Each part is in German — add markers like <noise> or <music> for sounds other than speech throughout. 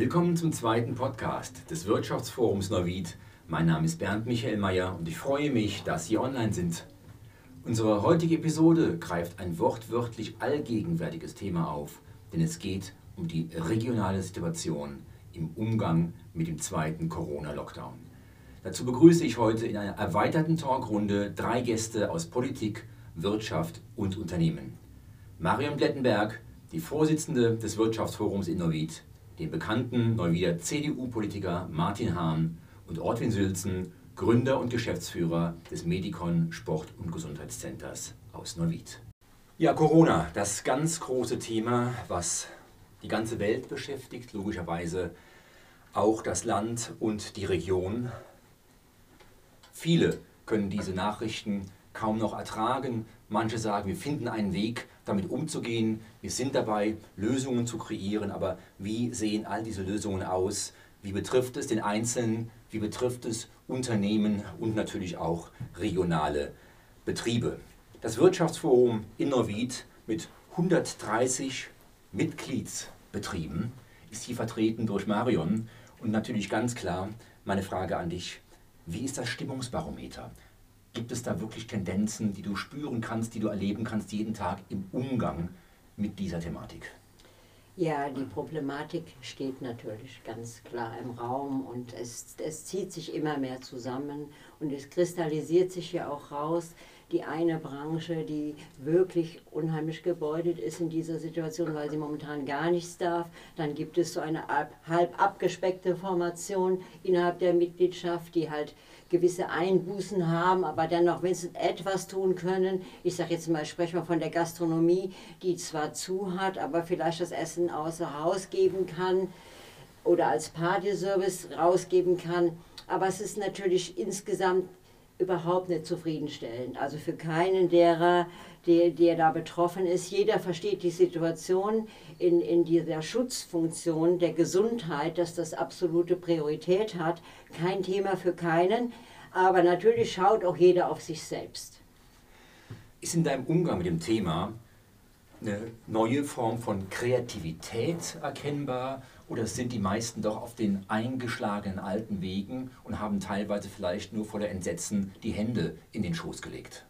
Willkommen zum zweiten Podcast des Wirtschaftsforums Neuwied. Mein Name ist Bernd Michael Mayer und ich freue mich, dass Sie online sind. Unsere heutige Episode greift ein wortwörtlich allgegenwärtiges Thema auf, denn es geht um die regionale Situation im Umgang mit dem zweiten Corona-Lockdown. Dazu begrüße ich heute in einer erweiterten Talkrunde drei Gäste aus Politik, Wirtschaft und Unternehmen. Marion Blettenberg, die Vorsitzende des Wirtschaftsforums in Neuwied, den bekannten Neuwieder CDU-Politiker Martin Hahn und Ortwin Sülzen, Gründer und Geschäftsführer des Medikon Sport- und Gesundheitszenters aus Neuwied. Ja, Corona, das ganz große Thema, was die ganze Welt beschäftigt, logischerweise auch das Land und die Region. Viele können diese Nachrichten kaum noch ertragen. Manche sagen, wir finden einen Weg, damit umzugehen. Wir sind dabei, Lösungen zu kreieren. Aber wie sehen all diese Lösungen aus? Wie betrifft es den Einzelnen? Wie betrifft es Unternehmen und natürlich auch regionale Betriebe? Das Wirtschaftsforum Innovid mit 130 Mitgliedsbetrieben ist hier vertreten durch Marion. Und natürlich ganz klar meine Frage an dich. Wie ist das Stimmungsbarometer? Gibt es da wirklich Tendenzen, die du spüren kannst, die du erleben kannst jeden Tag im Umgang mit dieser Thematik? Ja, die Problematik steht natürlich ganz klar im Raum und es, es zieht sich immer mehr zusammen und es kristallisiert sich ja auch raus, die eine Branche, die wirklich unheimlich gebeutet ist in dieser Situation, weil sie momentan gar nichts darf. Dann gibt es so eine halb abgespeckte Formation innerhalb der Mitgliedschaft, die halt gewisse Einbußen haben, aber dennoch wenigstens etwas tun können. Ich sage jetzt mal, sprechen wir von der Gastronomie, die zwar zu hat, aber vielleicht das Essen außer Haus geben kann oder als Partyservice rausgeben kann. Aber es ist natürlich insgesamt überhaupt nicht zufriedenstellend. Also für keinen derer, der, der da betroffen ist. Jeder versteht die Situation in, in dieser Schutzfunktion der Gesundheit, dass das absolute Priorität hat. Kein Thema für keinen, aber natürlich schaut auch jeder auf sich selbst. Ist in deinem Umgang mit dem Thema eine neue Form von Kreativität erkennbar oder sind die meisten doch auf den eingeschlagenen alten Wegen und haben teilweise vielleicht nur vor der Entsetzen die Hände in den Schoß gelegt?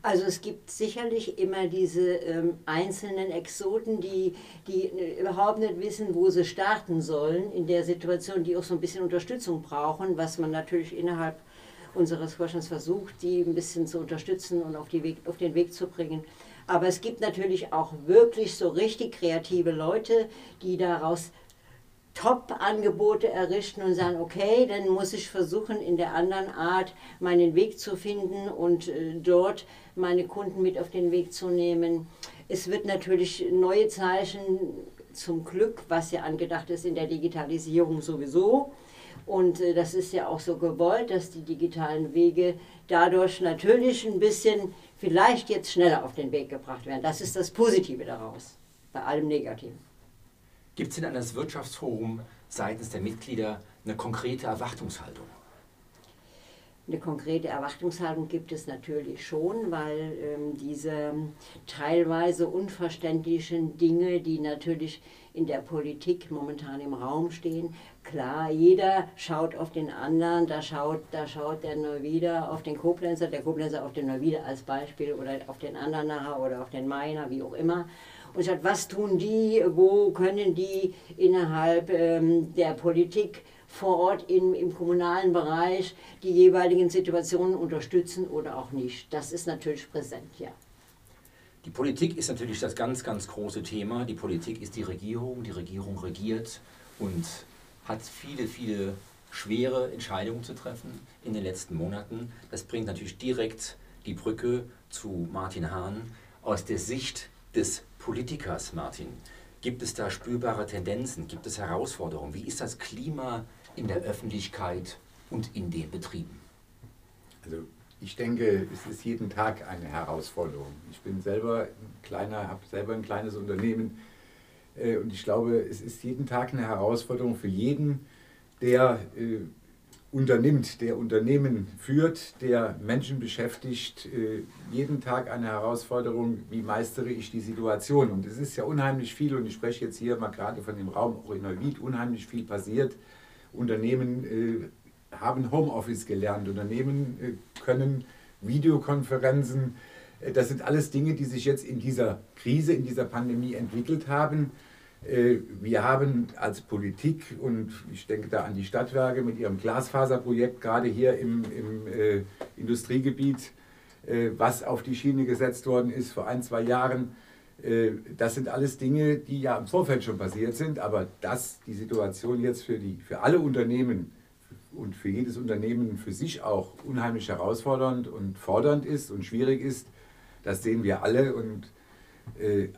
Also es gibt sicherlich immer diese ähm, einzelnen Exoten, die, die äh, überhaupt nicht wissen, wo sie starten sollen in der Situation, die auch so ein bisschen Unterstützung brauchen, was man natürlich innerhalb unseres Vorstands versucht, die ein bisschen zu unterstützen und auf, die Weg, auf den Weg zu bringen. Aber es gibt natürlich auch wirklich so richtig kreative Leute, die daraus Top-Angebote errichten und sagen, okay, dann muss ich versuchen, in der anderen Art meinen Weg zu finden und äh, dort meine Kunden mit auf den Weg zu nehmen. Es wird natürlich neue Zeichen zum Glück, was ja angedacht ist in der Digitalisierung sowieso. Und äh, das ist ja auch so gewollt, dass die digitalen Wege dadurch natürlich ein bisschen vielleicht jetzt schneller auf den Weg gebracht werden. Das ist das Positive daraus, bei allem Negativen. Gibt es denn an das Wirtschaftsforum seitens der Mitglieder eine konkrete Erwartungshaltung? Eine konkrete Erwartungshaltung gibt es natürlich schon, weil ähm, diese teilweise unverständlichen Dinge, die natürlich in der Politik momentan im Raum stehen, klar, jeder schaut auf den anderen, da schaut, da schaut der Neuwieder auf den Koblenzer, der Koblenzer auf den Neuwieder als Beispiel oder auf den anderen nachher oder auf den Meiner, wie auch immer und sagt, was tun die, wo können die innerhalb ähm, der Politik vor Ort im, im kommunalen Bereich die jeweiligen Situationen unterstützen oder auch nicht. Das ist natürlich präsent, ja. Die Politik ist natürlich das ganz, ganz große Thema. Die Politik ist die Regierung, die Regierung regiert und hat viele, viele schwere Entscheidungen zu treffen in den letzten Monaten. Das bringt natürlich direkt die Brücke zu Martin Hahn aus der Sicht des Politikers, Martin, gibt es da spürbare Tendenzen? Gibt es Herausforderungen? Wie ist das Klima in der Öffentlichkeit und in den Betrieben? Also ich denke, es ist jeden Tag eine Herausforderung. Ich bin selber ein kleiner, habe selber ein kleines Unternehmen äh, und ich glaube, es ist jeden Tag eine Herausforderung für jeden, der äh, unternimmt, der Unternehmen führt, der Menschen beschäftigt, äh, jeden Tag eine Herausforderung, wie meistere ich die Situation. Und es ist ja unheimlich viel, und ich spreche jetzt hier mal gerade von dem Raum auch in Neuwied, unheimlich viel passiert. Unternehmen äh, haben Homeoffice gelernt, Unternehmen äh, können Videokonferenzen, das sind alles Dinge, die sich jetzt in dieser Krise, in dieser Pandemie entwickelt haben wir haben als Politik, und ich denke da an die Stadtwerke mit ihrem Glasfaserprojekt, gerade hier im, im äh, Industriegebiet, äh, was auf die Schiene gesetzt worden ist vor ein, zwei Jahren, äh, das sind alles Dinge, die ja im Vorfeld schon passiert sind, aber dass die Situation jetzt für, die, für alle Unternehmen und für jedes Unternehmen für sich auch unheimlich herausfordernd und fordernd ist und schwierig ist, das sehen wir alle und äh,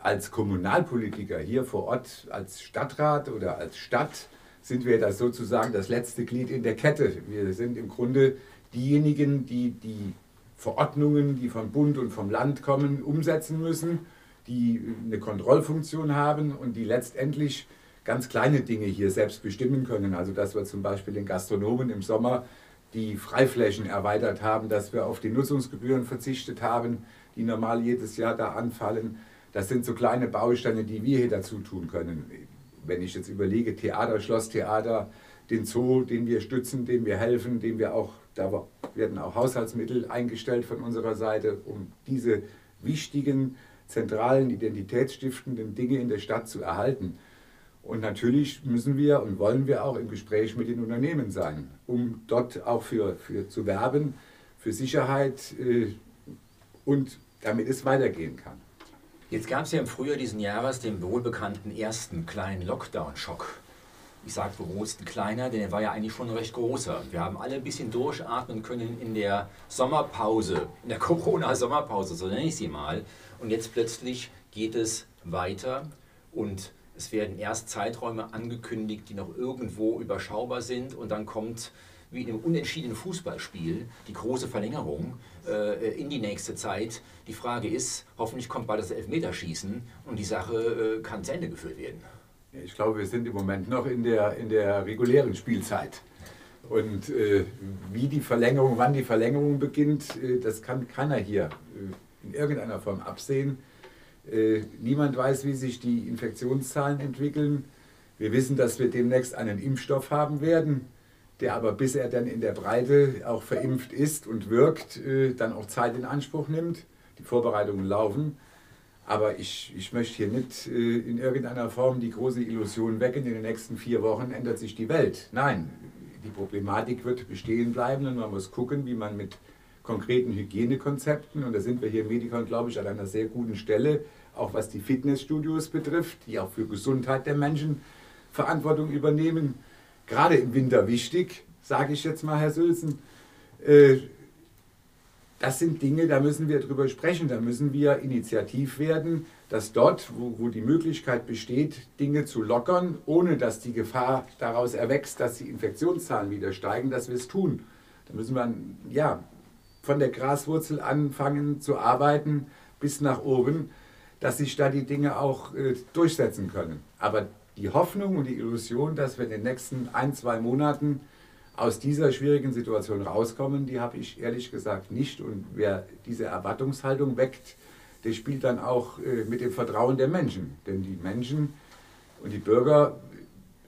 als Kommunalpolitiker hier vor Ort, als Stadtrat oder als Stadt, sind wir das sozusagen das letzte Glied in der Kette. Wir sind im Grunde diejenigen, die die Verordnungen, die vom Bund und vom Land kommen, umsetzen müssen, die eine Kontrollfunktion haben und die letztendlich ganz kleine Dinge hier selbst bestimmen können. Also dass wir zum Beispiel den Gastronomen im Sommer die Freiflächen erweitert haben, dass wir auf die Nutzungsgebühren verzichtet haben, die normal jedes Jahr da anfallen, das sind so kleine Bausteine, die wir hier dazu tun können. Wenn ich jetzt überlege, Theater, Schlosstheater, den Zoo, den wir stützen, dem wir helfen, dem wir auch, da werden auch Haushaltsmittel eingestellt von unserer Seite, um diese wichtigen, zentralen, identitätsstiftenden Dinge in der Stadt zu erhalten. Und natürlich müssen wir und wollen wir auch im Gespräch mit den Unternehmen sein, um dort auch für, für zu werben, für Sicherheit äh, und damit es weitergehen kann. Jetzt gab es ja im Frühjahr diesen Jahres den wohlbekannten ersten kleinen Lockdown-Schock. Ich sage bewusst ein kleiner, denn er war ja eigentlich schon recht großer. Wir haben alle ein bisschen durchatmen können in der Sommerpause, in der <laughs> Corona-Sommerpause, so nenne ich sie mal. Und jetzt plötzlich geht es weiter und es werden erst Zeiträume angekündigt, die noch irgendwo überschaubar sind und dann kommt wie in einem unentschiedenen Fußballspiel die große Verlängerung äh, in die nächste Zeit. Die Frage ist, hoffentlich kommt bald das Elfmeterschießen und die Sache äh, kann zu Ende geführt werden. Ich glaube, wir sind im Moment noch in der, in der regulären Spielzeit. Und äh, wie die Verlängerung, wann die Verlängerung beginnt, äh, das kann keiner hier äh, in irgendeiner Form absehen. Äh, niemand weiß, wie sich die Infektionszahlen entwickeln. Wir wissen, dass wir demnächst einen Impfstoff haben werden der aber bis er dann in der Breite auch verimpft ist und wirkt, äh, dann auch Zeit in Anspruch nimmt. Die Vorbereitungen laufen. Aber ich, ich möchte hier nicht äh, in irgendeiner Form die große Illusion wecken, in den nächsten vier Wochen ändert sich die Welt. Nein, die Problematik wird bestehen bleiben und man muss gucken, wie man mit konkreten Hygienekonzepten, und da sind wir hier im Medikon, glaube ich, an einer sehr guten Stelle, auch was die Fitnessstudios betrifft, die auch für Gesundheit der Menschen Verantwortung übernehmen, gerade im Winter wichtig, sage ich jetzt mal, Herr Sülzen. Äh, das sind Dinge, da müssen wir drüber sprechen, da müssen wir initiativ werden, dass dort, wo, wo die Möglichkeit besteht, Dinge zu lockern, ohne dass die Gefahr daraus erwächst, dass die Infektionszahlen wieder steigen, dass wir es tun. Da müssen wir ja, von der Graswurzel anfangen zu arbeiten bis nach oben, dass sich da die Dinge auch äh, durchsetzen können. Aber die Hoffnung und die Illusion, dass wir in den nächsten ein, zwei Monaten aus dieser schwierigen Situation rauskommen, die habe ich ehrlich gesagt nicht. Und wer diese Erwartungshaltung weckt, der spielt dann auch äh, mit dem Vertrauen der Menschen. Denn die Menschen und die Bürger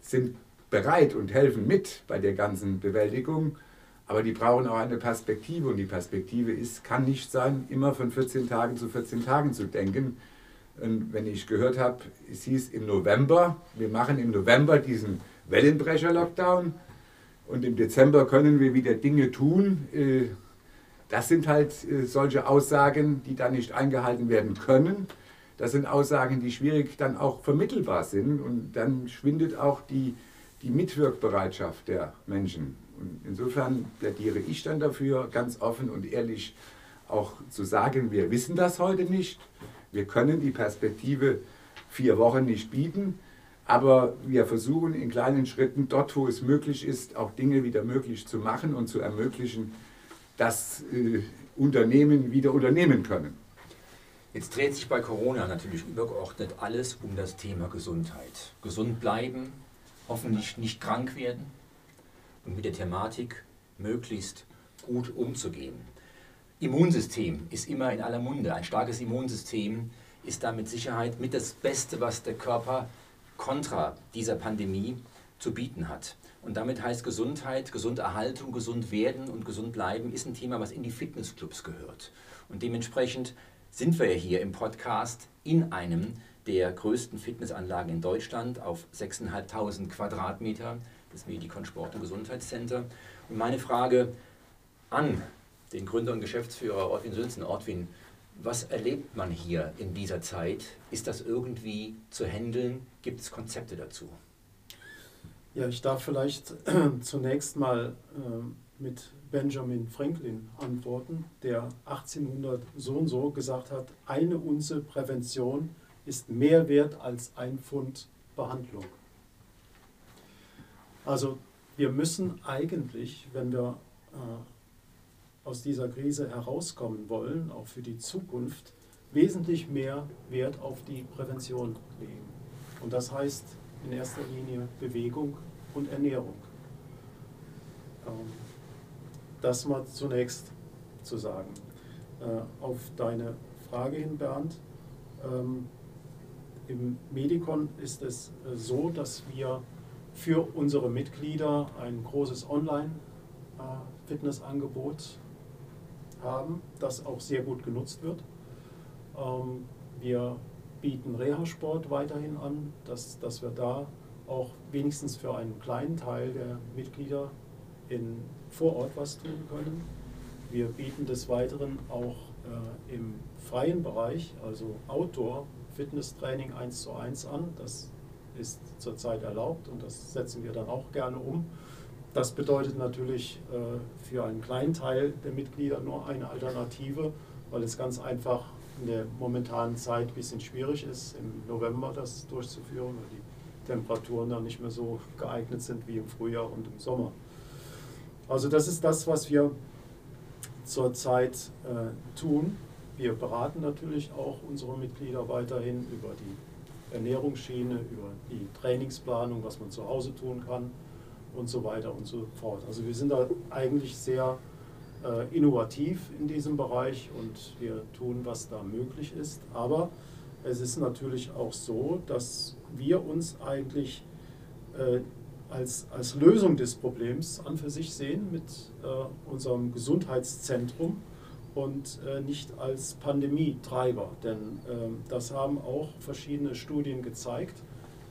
sind bereit und helfen mit bei der ganzen Bewältigung. Aber die brauchen auch eine Perspektive. Und die Perspektive ist, kann nicht sein, immer von 14 Tagen zu 14 Tagen zu denken, und wenn ich gehört habe, es hieß im November, wir machen im November diesen Wellenbrecher-Lockdown und im Dezember können wir wieder Dinge tun. Äh, das sind halt äh, solche Aussagen, die dann nicht eingehalten werden können. Das sind Aussagen, die schwierig dann auch vermittelbar sind und dann schwindet auch die, die Mitwirkbereitschaft der Menschen. Und insofern plädiere ich dann dafür, ganz offen und ehrlich auch zu sagen, wir wissen das heute nicht. Wir können die Perspektive vier Wochen nicht bieten, aber wir versuchen in kleinen Schritten dort, wo es möglich ist, auch Dinge wieder möglich zu machen und zu ermöglichen, dass äh, Unternehmen wieder unternehmen können. Jetzt dreht sich bei Corona natürlich übergeordnet alles um das Thema Gesundheit. Gesund bleiben, hoffentlich nicht krank werden und mit der Thematik möglichst gut umzugehen. Immunsystem ist immer in aller Munde. Ein starkes Immunsystem ist da mit Sicherheit mit das Beste, was der Körper kontra dieser Pandemie zu bieten hat. Und damit heißt Gesundheit, Gesunderhaltung, gesund werden und gesund bleiben ist ein Thema, was in die Fitnessclubs gehört. Und dementsprechend sind wir hier im Podcast in einem der größten Fitnessanlagen in Deutschland auf 6.500 Quadratmeter, das Medikon Sport- und Gesundheitscenter. Und meine Frage an den Gründer und Geschäftsführer Ortwin Sünzen. Ortwin, was erlebt man hier in dieser Zeit? Ist das irgendwie zu handeln? Gibt es Konzepte dazu? Ja, ich darf vielleicht <clears throat> zunächst mal äh, mit Benjamin Franklin antworten, der 1800 so und so gesagt hat, eine Unze Prävention ist mehr wert als ein Pfund Behandlung. Also wir müssen eigentlich, wenn wir äh, aus dieser Krise herauskommen wollen, auch für die Zukunft, wesentlich mehr Wert auf die Prävention legen. Und das heißt in erster Linie Bewegung und Ernährung. Ähm, das mal zunächst zu sagen. Äh, auf deine Frage hin, Bernd. Ähm, Im Medikon ist es äh, so, dass wir für unsere Mitglieder ein großes Online-Fitnessangebot haben, das auch sehr gut genutzt wird. Ähm, wir bieten Reha-Sport weiterhin an, dass, dass wir da auch wenigstens für einen kleinen Teil der Mitglieder in, vor Ort was tun können. Wir bieten des Weiteren auch äh, im freien Bereich, also Outdoor, Fitnesstraining 1 zu 1 an. Das ist zurzeit erlaubt und das setzen wir dann auch gerne um. Das bedeutet natürlich äh, für einen kleinen Teil der Mitglieder nur eine Alternative, weil es ganz einfach in der momentanen Zeit ein bisschen schwierig ist, im November das durchzuführen, weil die Temperaturen dann nicht mehr so geeignet sind wie im Frühjahr und im Sommer. Also das ist das, was wir zurzeit äh, tun. Wir beraten natürlich auch unsere Mitglieder weiterhin über die Ernährungsschiene, über die Trainingsplanung, was man zu Hause tun kann und so weiter und so fort. Also wir sind da eigentlich sehr äh, innovativ in diesem Bereich und wir tun, was da möglich ist. Aber es ist natürlich auch so, dass wir uns eigentlich äh, als, als Lösung des Problems an für sich sehen mit äh, unserem Gesundheitszentrum und äh, nicht als Pandemietreiber. Denn äh, das haben auch verschiedene Studien gezeigt,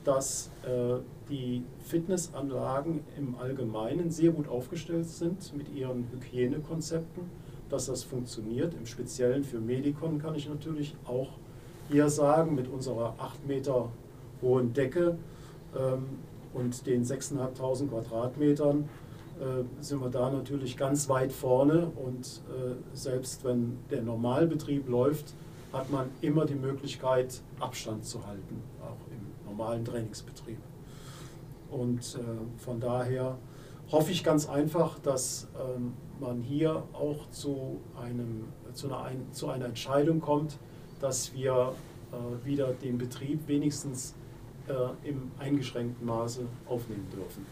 dass äh, die Fitnessanlagen im Allgemeinen sehr gut aufgestellt sind mit ihren Hygienekonzepten, dass das funktioniert. Im Speziellen für Medikon kann ich natürlich auch hier sagen, mit unserer 8 Meter hohen Decke ähm, und den 6.500 Quadratmetern äh, sind wir da natürlich ganz weit vorne und äh, selbst wenn der Normalbetrieb läuft, hat man immer die Möglichkeit, Abstand zu halten, auch normalen Trainingsbetrieb. Und äh, von daher hoffe ich ganz einfach, dass ähm, man hier auch zu, einem, zu, einer, zu einer Entscheidung kommt, dass wir äh, wieder den Betrieb wenigstens äh, im eingeschränkten Maße aufnehmen dürfen.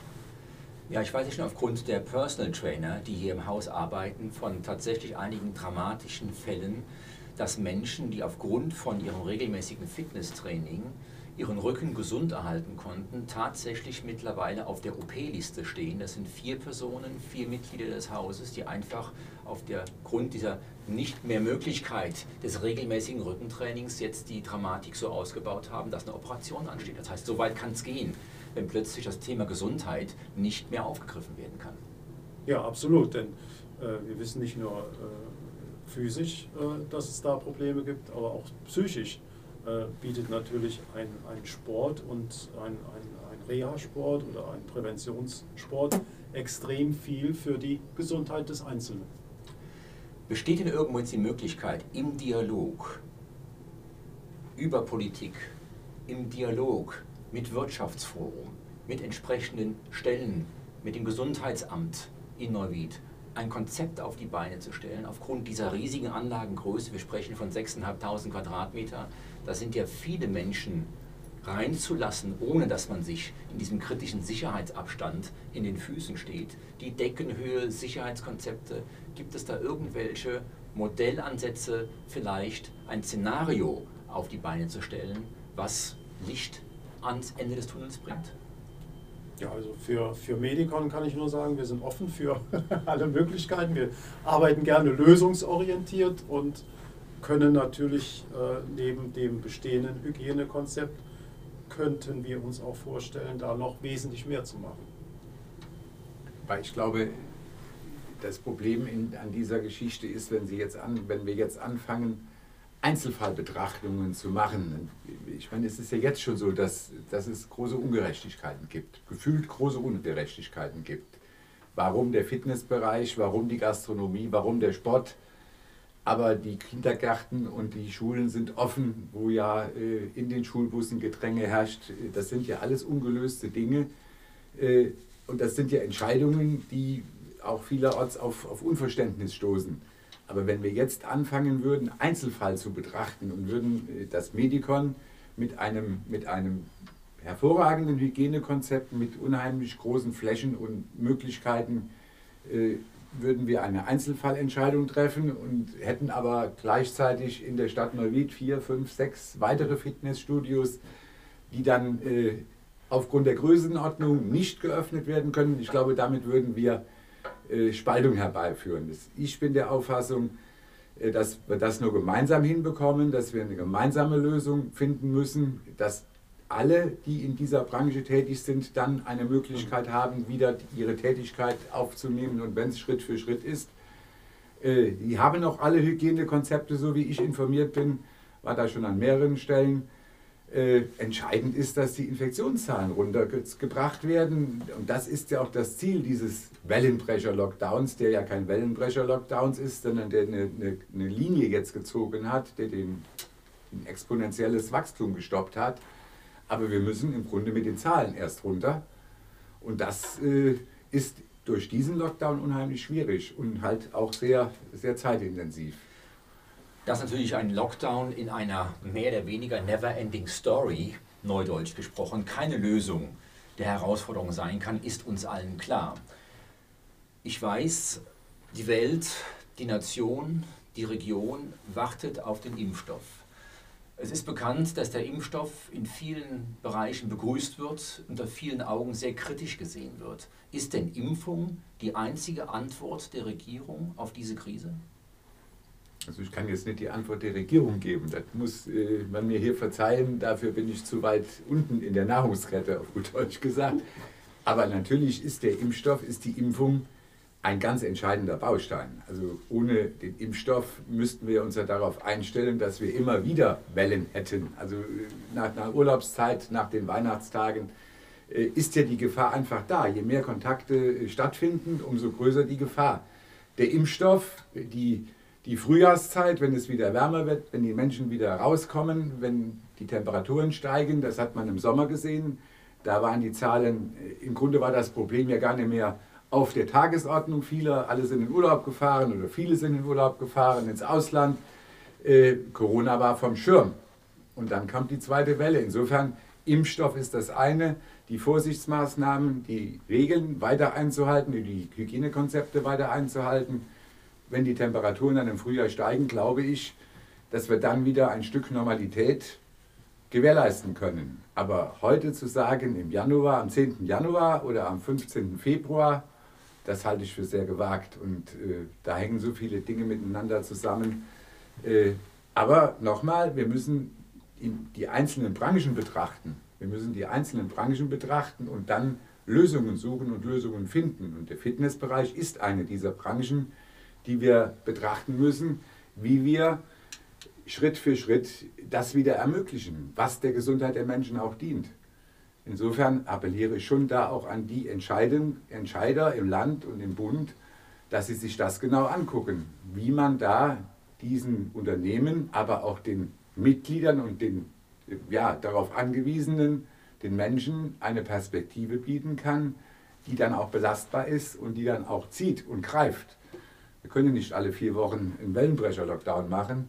Ja, ich weiß schon aufgrund der Personal Trainer, die hier im Haus arbeiten, von tatsächlich einigen dramatischen Fällen, dass Menschen, die aufgrund von ihrem regelmäßigen Fitnesstraining ihren Rücken gesund erhalten konnten, tatsächlich mittlerweile auf der OP-Liste stehen. Das sind vier Personen, vier Mitglieder des Hauses, die einfach auf der Grund dieser nicht mehr Möglichkeit des regelmäßigen Rückentrainings jetzt die Dramatik so ausgebaut haben, dass eine Operation ansteht. Das heißt, so weit kann es gehen, wenn plötzlich das Thema Gesundheit nicht mehr aufgegriffen werden kann. Ja, absolut, denn äh, wir wissen nicht nur äh, physisch, äh, dass es da Probleme gibt, aber auch psychisch äh, bietet natürlich ein, Sport und ein, ein, ein Reha-Sport oder ein Präventionssport extrem viel für die Gesundheit des Einzelnen. Besteht denn irgendwo jetzt die Möglichkeit, im Dialog über Politik, im Dialog mit Wirtschaftsforum, mit entsprechenden Stellen, mit dem Gesundheitsamt in Neuwied, ein Konzept auf die Beine zu stellen, aufgrund dieser riesigen Anlagengröße, wir sprechen von 6.500 Quadratmeter, da sind ja viele Menschen reinzulassen, ohne dass man sich in diesem kritischen Sicherheitsabstand in den Füßen steht? Die Deckenhöhe, Sicherheitskonzepte, gibt es da irgendwelche Modellansätze, vielleicht ein Szenario auf die Beine zu stellen, was Licht ans Ende des Tunnels bringt? Ja, also für, für Medikon kann ich nur sagen, wir sind offen für <laughs> alle Möglichkeiten. Wir arbeiten gerne lösungsorientiert und können natürlich äh, neben dem bestehenden Hygienekonzept, könnten wir uns auch vorstellen, da noch wesentlich mehr zu machen. Weil ich glaube, das Problem in, an dieser Geschichte ist, wenn, Sie jetzt an, wenn wir jetzt anfangen, Einzelfallbetrachtungen zu machen. Ich meine, es ist ja jetzt schon so, dass, dass es große Ungerechtigkeiten gibt, gefühlt große Ungerechtigkeiten gibt. Warum der Fitnessbereich, warum die Gastronomie, warum der Sport, aber die Kindergärten und die Schulen sind offen, wo ja äh, in den Schulbussen Gedränge herrscht. Das sind ja alles ungelöste Dinge. Äh, und das sind ja Entscheidungen, die auch vielerorts auf, auf Unverständnis stoßen. Aber wenn wir jetzt anfangen würden, Einzelfall zu betrachten und würden äh, das Medikon mit einem, mit einem hervorragenden Hygienekonzept, mit unheimlich großen Flächen und Möglichkeiten, äh, würden wir eine Einzelfallentscheidung treffen und hätten aber gleichzeitig in der Stadt Neuwied vier, fünf, sechs weitere Fitnessstudios, die dann äh, aufgrund der Größenordnung nicht geöffnet werden können. Ich glaube, damit würden wir äh, Spaltung herbeiführen. Ich bin der Auffassung, äh, dass wir das nur gemeinsam hinbekommen, dass wir eine gemeinsame Lösung finden müssen, dass alle, die in dieser Branche tätig sind, dann eine Möglichkeit haben, wieder ihre Tätigkeit aufzunehmen und wenn es Schritt für Schritt ist. Äh, die haben auch alle Hygienekonzepte, so wie ich informiert bin, war da schon an mehreren Stellen. Äh, entscheidend ist, dass die Infektionszahlen runtergebracht werden. Und das ist ja auch das Ziel dieses Wellenbrecher-Lockdowns, der ja kein Wellenbrecher-Lockdowns ist, sondern der eine, eine, eine, Linie jetzt gezogen hat, der den, ein exponentielles Wachstum gestoppt hat. Aber wir müssen im Grunde mit den Zahlen erst runter. Und das äh, ist durch diesen Lockdown unheimlich schwierig und halt auch sehr, sehr zeitintensiv dass natürlich ein Lockdown in einer mehr oder weniger never-ending Story, neudeutsch gesprochen, keine Lösung der Herausforderung sein kann, ist uns allen klar. Ich weiß, die Welt, die Nation, die Region wartet auf den Impfstoff. Es ist bekannt, dass der Impfstoff in vielen Bereichen begrüßt wird, unter vielen Augen sehr kritisch gesehen wird. Ist denn Impfung die einzige Antwort der Regierung auf diese Krise? Also ich kann jetzt nicht die Antwort der Regierung geben. Das muss äh, man mir hier verzeihen. Dafür bin ich zu weit unten in der Nahrungskette, auf gut Deutsch gesagt. Aber natürlich ist der Impfstoff, ist die Impfung ein ganz entscheidender Baustein. Also ohne den Impfstoff müssten wir uns ja darauf einstellen, dass wir immer wieder Wellen hätten. Also äh, nach einer Urlaubszeit, nach den Weihnachtstagen äh, ist ja die Gefahr einfach da. Je mehr Kontakte äh, stattfinden, umso größer die Gefahr. Der Impfstoff, die die Frühjahrszeit, wenn es wieder wärmer wird, wenn die Menschen wieder rauskommen, wenn die Temperaturen steigen, das hat man im Sommer gesehen, da waren die Zahlen, im Grunde war das Problem ja gar nicht mehr auf der Tagesordnung. Viele, alle sind in Urlaub gefahren oder viele sind in Urlaub gefahren ins Ausland. Äh, Corona war vom Schirm. Und dann kam die zweite Welle. Insofern, Impfstoff ist das eine, die Vorsichtsmaßnahmen, die Regeln weiter einzuhalten, die Hygienekonzepte weiter einzuhalten wenn die Temperaturen dann im Frühjahr steigen, glaube ich, dass wir dann wieder ein Stück Normalität gewährleisten können. Aber heute zu sagen, im Januar, am 10. Januar oder am 15. Februar, das halte ich für sehr gewagt. Und äh, da hängen so viele Dinge miteinander zusammen. Äh, aber nochmal, wir müssen die einzelnen Branchen betrachten. Wir müssen die einzelnen Branchen betrachten und dann Lösungen suchen und Lösungen finden. Und der Fitnessbereich ist eine dieser Branchen, die wir betrachten müssen, wie wir Schritt für Schritt das wieder ermöglichen, was der Gesundheit der Menschen auch dient. Insofern appelliere ich schon da auch an die Entscheider im Land und im Bund, dass sie sich das genau angucken, wie man da diesen Unternehmen, aber auch den Mitgliedern und den ja, darauf angewiesenen, den Menschen eine Perspektive bieten kann, die dann auch belastbar ist und die dann auch zieht und greift. Wir können nicht alle vier Wochen einen Wellenbrecher-Lockdown machen,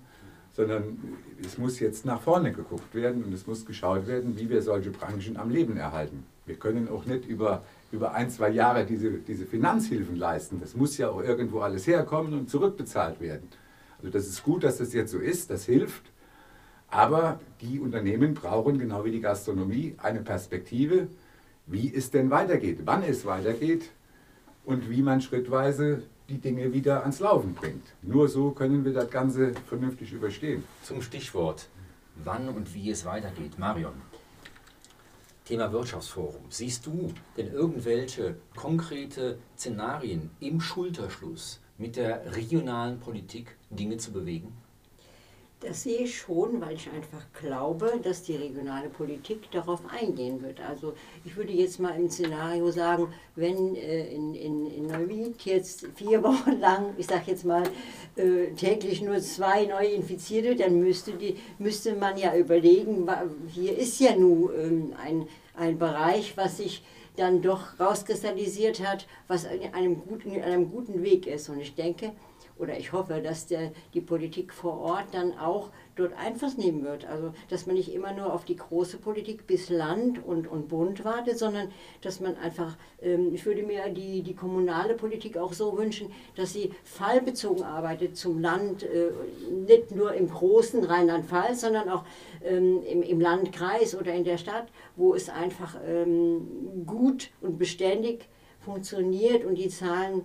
sondern es muss jetzt nach vorne geguckt werden und es muss geschaut werden, wie wir solche Branchen am Leben erhalten. Wir können auch nicht über, über ein, zwei Jahre diese, diese Finanzhilfen leisten. Das muss ja auch irgendwo alles herkommen und zurückbezahlt werden. Also das ist gut, dass das jetzt so ist, das hilft. Aber die Unternehmen brauchen, genau wie die Gastronomie, eine Perspektive, wie es denn weitergeht, wann es weitergeht und wie man schrittweise die Dinge wieder ans Laufen bringt. Nur so können wir das Ganze vernünftig überstehen. Zum Stichwort, wann und wie es weitergeht. Marion, Thema Wirtschaftsforum. Siehst du denn irgendwelche konkrete Szenarien im Schulterschluss mit der regionalen Politik, Dinge zu bewegen? Das sehe ich schon, weil ich einfach glaube, dass die regionale Politik darauf eingehen wird. Also ich würde jetzt mal im Szenario sagen, wenn äh, in, in, in Neuwied jetzt vier <laughs> Wochen lang, ich sage jetzt mal, äh, täglich nur zwei neue Infizierte, dann müsste, die, müsste man ja überlegen, hier ist ja nun ähm, ein, ein Bereich, was sich dann doch rauskristallisiert hat, was in einem guten, in einem guten Weg ist. Und ich denke, oder ich hoffe, dass der, die Politik vor Ort dann auch dort Einfluss nehmen wird. Also, dass man nicht immer nur auf die große Politik bis Land und, und Bund wartet, sondern dass man einfach, ähm, ich würde mir die, die kommunale Politik auch so wünschen, dass sie fallbezogen arbeitet zum Land, äh, nicht nur im großen Rheinland-Pfalz, sondern auch ähm, im, im Landkreis oder in der Stadt, wo es einfach ähm, gut und beständig funktioniert und die Zahlen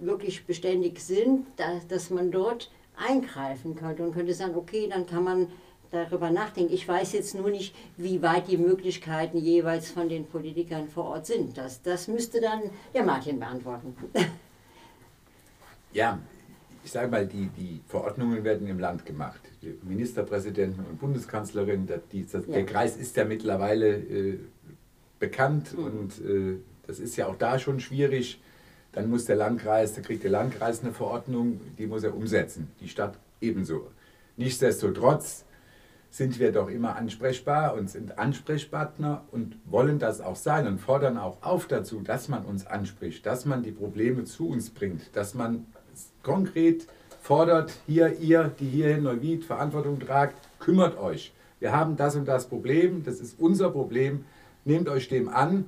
wirklich beständig sind, dass, dass man dort eingreifen könnte und könnte sagen, okay, dann kann man darüber nachdenken. Ich weiß jetzt nur nicht, wie weit die Möglichkeiten jeweils von den Politikern vor Ort sind. Das, das müsste dann der Martin beantworten. Ja, ich sage mal, die, die Verordnungen werden im Land gemacht. Die Ministerpräsidenten und Bundeskanzlerin, der, die, das, ja. der Kreis ist ja mittlerweile äh, bekannt mhm. und äh, das ist ja auch da schon schwierig dann muss der Landkreis, da kriegt der Landkreis eine Verordnung, die muss er umsetzen, die Stadt ebenso. Nichtsdestotrotz sind wir doch immer ansprechbar und sind Ansprechpartner und wollen das auch sein und fordern auch auf dazu, dass man uns anspricht, dass man die Probleme zu uns bringt, dass man konkret fordert, hier, ihr, die hier in Neuwied Verantwortung tragt, kümmert euch. Wir haben das und das Problem, das ist unser Problem, nehmt euch dem an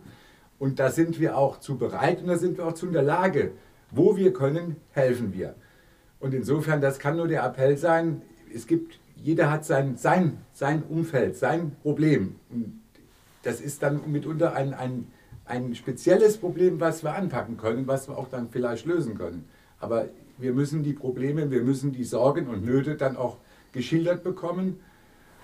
und da sind wir auch zu bereit und da sind wir auch zu in der Lage. Wo wir können, helfen wir. Und insofern, das kann nur der Appell sein, es gibt, jeder hat sein, sein, sein Umfeld, sein Problem. Und das ist dann mitunter ein, ein, ein spezielles Problem, was wir anpacken können, was wir auch dann vielleicht lösen können. Aber wir müssen die Probleme, wir müssen die Sorgen und Nöte dann auch geschildert bekommen.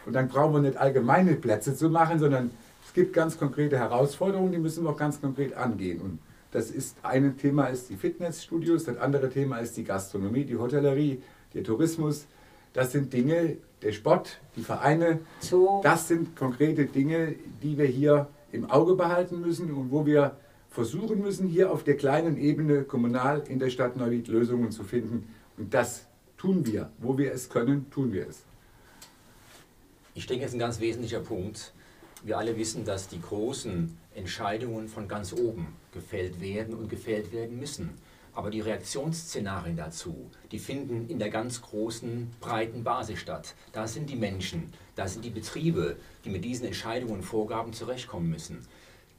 Und dann brauchen wir nicht allgemeine Plätze zu machen, sondern es gibt ganz konkrete Herausforderungen, die müssen wir auch ganz konkret angehen. Und das ist ein Thema ist die Fitnessstudios, das andere Thema ist die Gastronomie, die Hotellerie, der Tourismus. Das sind Dinge, der Sport, die Vereine. So. Das sind konkrete Dinge, die wir hier im Auge behalten müssen und wo wir versuchen müssen, hier auf der kleinen Ebene kommunal in der Stadt Neuwied Lösungen zu finden. Und das tun wir. Wo wir es können, tun wir es. Ich denke, das ist ein ganz wesentlicher Punkt. Wir alle wissen, dass die großen Entscheidungen von ganz oben gefällt werden und gefällt werden müssen. Aber die Reaktionsszenarien dazu, die finden in der ganz großen, breiten Basis statt. Da sind die Menschen, da sind die Betriebe, die mit diesen Entscheidungen und Vorgaben zurechtkommen müssen,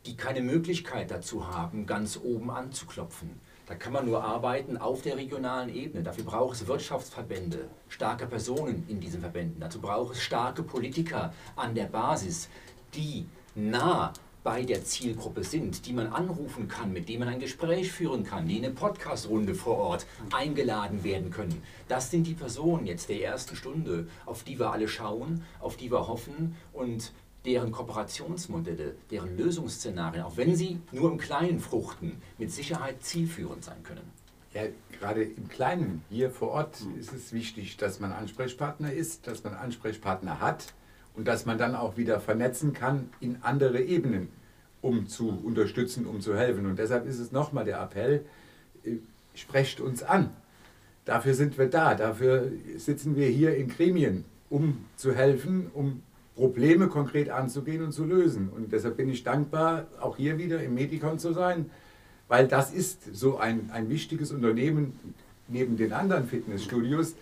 die keine Möglichkeit dazu haben, ganz oben anzuklopfen. Da kann man nur arbeiten auf der regionalen Ebene. Dafür braucht es Wirtschaftsverbände, starke Personen in diesen Verbänden. Dazu braucht es starke Politiker an der Basis, die nah bei der Zielgruppe sind, die man anrufen kann, mit denen man ein Gespräch führen kann, die in eine Podcast-Runde vor Ort eingeladen werden können. Das sind die Personen jetzt der ersten Stunde, auf die wir alle schauen, auf die wir hoffen und deren Kooperationsmodelle, deren Lösungsszenarien, auch wenn sie nur im Kleinen fruchten, mit Sicherheit zielführend sein können. Ja, gerade im Kleinen, hier vor Ort, ist es wichtig, dass man Ansprechpartner ist, dass man Ansprechpartner hat und dass man dann auch wieder vernetzen kann in andere Ebenen, um zu unterstützen, um zu helfen. Und deshalb ist es nochmal der Appell, äh, sprecht uns an. Dafür sind wir da, dafür sitzen wir hier in Gremien, um zu helfen, um Probleme konkret anzugehen und zu lösen. Und deshalb bin ich dankbar, auch hier wieder im Medikon zu sein, weil das ist so ein, ein wichtiges Unternehmen neben den anderen Fitnessstudios,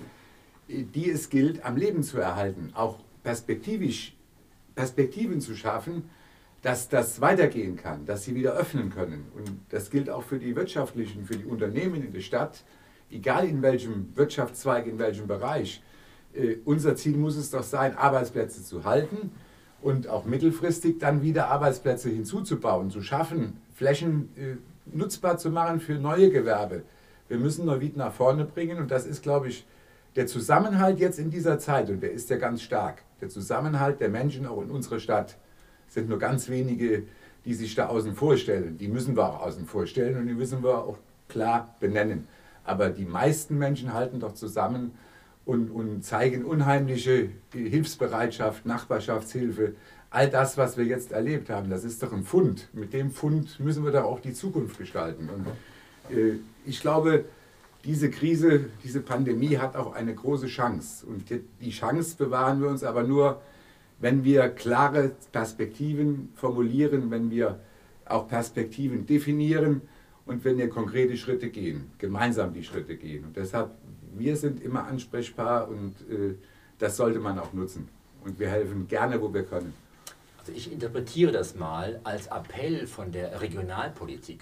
die es gilt, am Leben zu erhalten, auch perspektivisch Perspektiven zu schaffen, dass das weitergehen kann, dass sie wieder öffnen können. Und das gilt auch für die wirtschaftlichen, für die Unternehmen in der Stadt, egal in welchem Wirtschaftszweig, in welchem Bereich. Äh, unser Ziel muss es doch sein, Arbeitsplätze zu halten und auch mittelfristig dann wieder Arbeitsplätze hinzuzubauen, zu schaffen, Flächen äh, nutzbar zu machen für neue Gewerbe. Wir müssen Neuwied nach vorne bringen und das ist, glaube ich, der Zusammenhalt jetzt in dieser Zeit und der ist ja ganz stark. Der Zusammenhalt der Menschen auch in unserer Stadt sind nur ganz wenige, die sich da außen vorstellen. Die müssen wir auch außen vorstellen und die müssen wir auch klar benennen. Aber die meisten Menschen halten doch zusammen und, und zeigen unheimliche Hilfsbereitschaft, Nachbarschaftshilfe. All das, was wir jetzt erlebt haben, das ist doch ein Fund. Mit dem Fund müssen wir doch auch die Zukunft gestalten. Und äh, ich glaube, diese Krise, diese Pandemie hat auch eine große Chance. Und die Chance bewahren wir uns aber nur, wenn wir klare Perspektiven formulieren, wenn wir auch Perspektiven definieren und wenn wir konkrete Schritte gehen, gemeinsam die Schritte gehen. Und deshalb, wir sind immer ansprechbar und äh, das sollte man auch nutzen. Und wir helfen gerne, wo wir können. Also ich interpretiere das mal als Appell von der Regionalpolitik,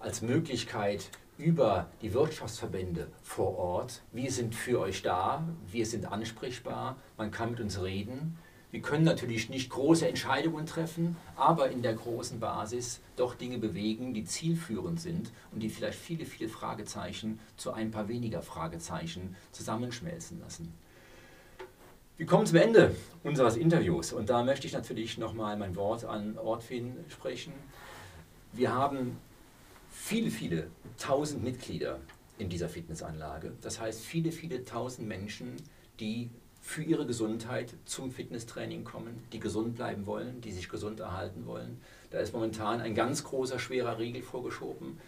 als Möglichkeit über die Wirtschaftsverbände vor Ort. Wir sind für euch da, wir sind ansprechbar, man kann mit uns reden. Wir können natürlich nicht große Entscheidungen treffen, aber in der großen Basis doch Dinge bewegen, die zielführend sind und die vielleicht viele, viele Fragezeichen zu ein paar weniger Fragezeichen zusammenschmelzen lassen. Wir kommen zum Ende unseres Interviews und da möchte ich natürlich nochmal mein Wort an Ortwin sprechen. Wir haben viele, viele tausend Mitglieder in dieser Fitnessanlage. Das heißt, viele, viele tausend Menschen, die für ihre Gesundheit zum Fitnesstraining kommen, die gesund bleiben wollen, die sich gesund erhalten wollen. Da ist momentan ein ganz großer, schwerer Riegel vorgeschoben.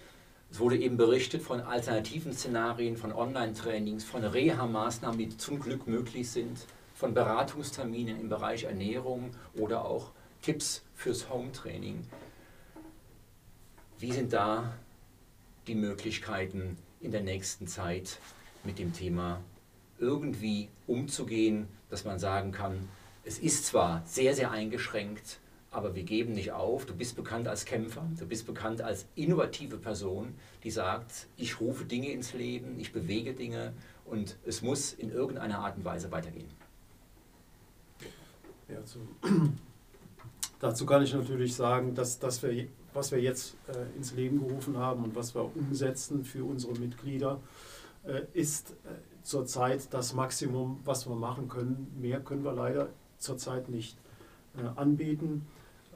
Es wurde eben berichtet von alternativen Szenarien, von Online-Trainings, von Reha-Maßnahmen, die zum Glück möglich sind, von Beratungsterminen im Bereich Ernährung oder auch Tipps fürs Home-Training. Wie sind da die Möglichkeiten in der nächsten Zeit mit dem Thema irgendwie umzugehen, dass man sagen kann, es ist zwar sehr, sehr eingeschränkt, aber wir geben nicht auf. Du bist bekannt als Kämpfer, du bist bekannt als innovative Person, die sagt, ich rufe Dinge ins Leben, ich bewege Dinge und es muss in irgendeiner Art und Weise weitergehen. Ja, zu, <clears throat> dazu kann ich natürlich sagen, dass, dass wir was wir jetzt äh, ins Leben gerufen haben und was wir umsetzen für unsere Mitglieder, äh, ist äh, zurzeit das Maximum, was wir machen können. Mehr können wir leider zurzeit nicht äh, anbieten.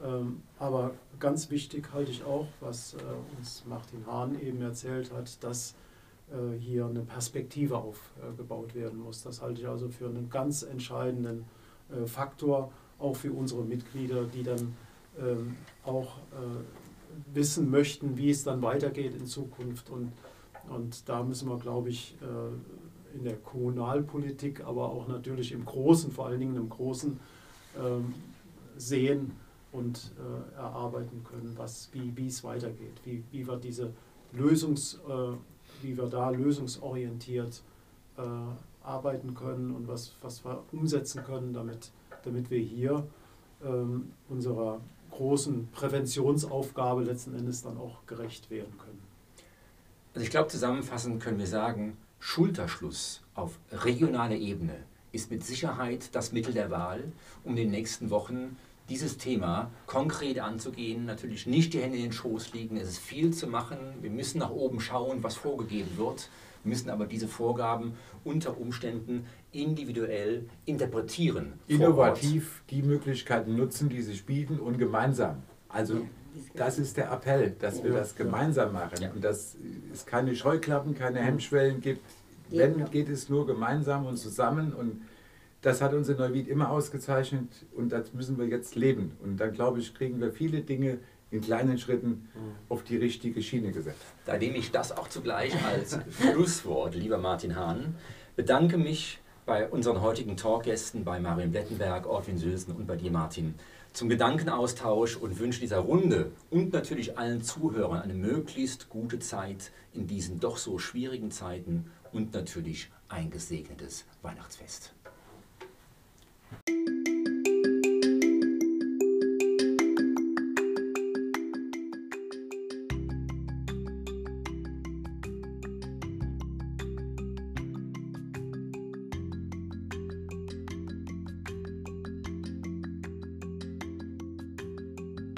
Ähm, aber ganz wichtig halte ich auch, was äh, uns Martin Hahn eben erzählt hat, dass hier eine Perspektive aufgebaut werden muss. Das halte ich also für einen ganz entscheidenden Faktor, auch für unsere Mitglieder, die dann ähm, auch wissen möchten, wie es dann weitergeht in Zukunft. Und, und da müssen wir, glaube ich, äh, in der Kommunalpolitik, aber auch natürlich im Großen, vor allen Dingen im Großen, ähm, sehen und äh, erarbeiten können, was, wie, wie es weitergeht, wie, wie wir diese Lösungs, äh, wie wir da lösungsorientiert arbeiten können und was, was wir umsetzen können, damit, damit wir hier ähm, unserer großen Präventionsaufgabe letzten Endes dann auch gerecht werden können. Also ich glaube, zusammenfassend können wir sagen, Schulterschluss auf regionaler Ebene ist mit Sicherheit das Mittel der Wahl, um in den nächsten Wochen dieses Thema konkret anzugehen. Natürlich nicht die Hände in den Schoß liegen, es ist viel zu machen. Wir müssen nach oben schauen, was vorgegeben wird, wir müssen aber diese Vorgaben unter Umständen individuell interpretieren. Innovativ die Möglichkeiten nutzen, die sich bieten und gemeinsam. Also das ist der Appell, dass wir das gemeinsam machen ja. und dass es keine Scheuklappen, keine Hemmschwellen gibt. Wenn, geht es nur gemeinsam und zusammen und das hat uns in Neuwied immer ausgezeichnet und das müssen wir jetzt leben. Und dann, glaube ich, kriegen wir viele Dinge in kleinen Schritten auf die richtige Schiene gesetzt. Da nehme ich das auch zugleich als Schlusswort, lieber Martin Hahn. Bedanke mich bei unseren heutigen Talkgästen, bei Marion Blettenberg, Ortwin Sülsen und bei dir, Martin, zum Gedankenaustausch und wünsche dieser Runde und natürlich allen Zuhörern eine möglichst gute Zeit in diesen doch so schwierigen Zeiten und natürlich ein gesegnetes Weihnachtsfest.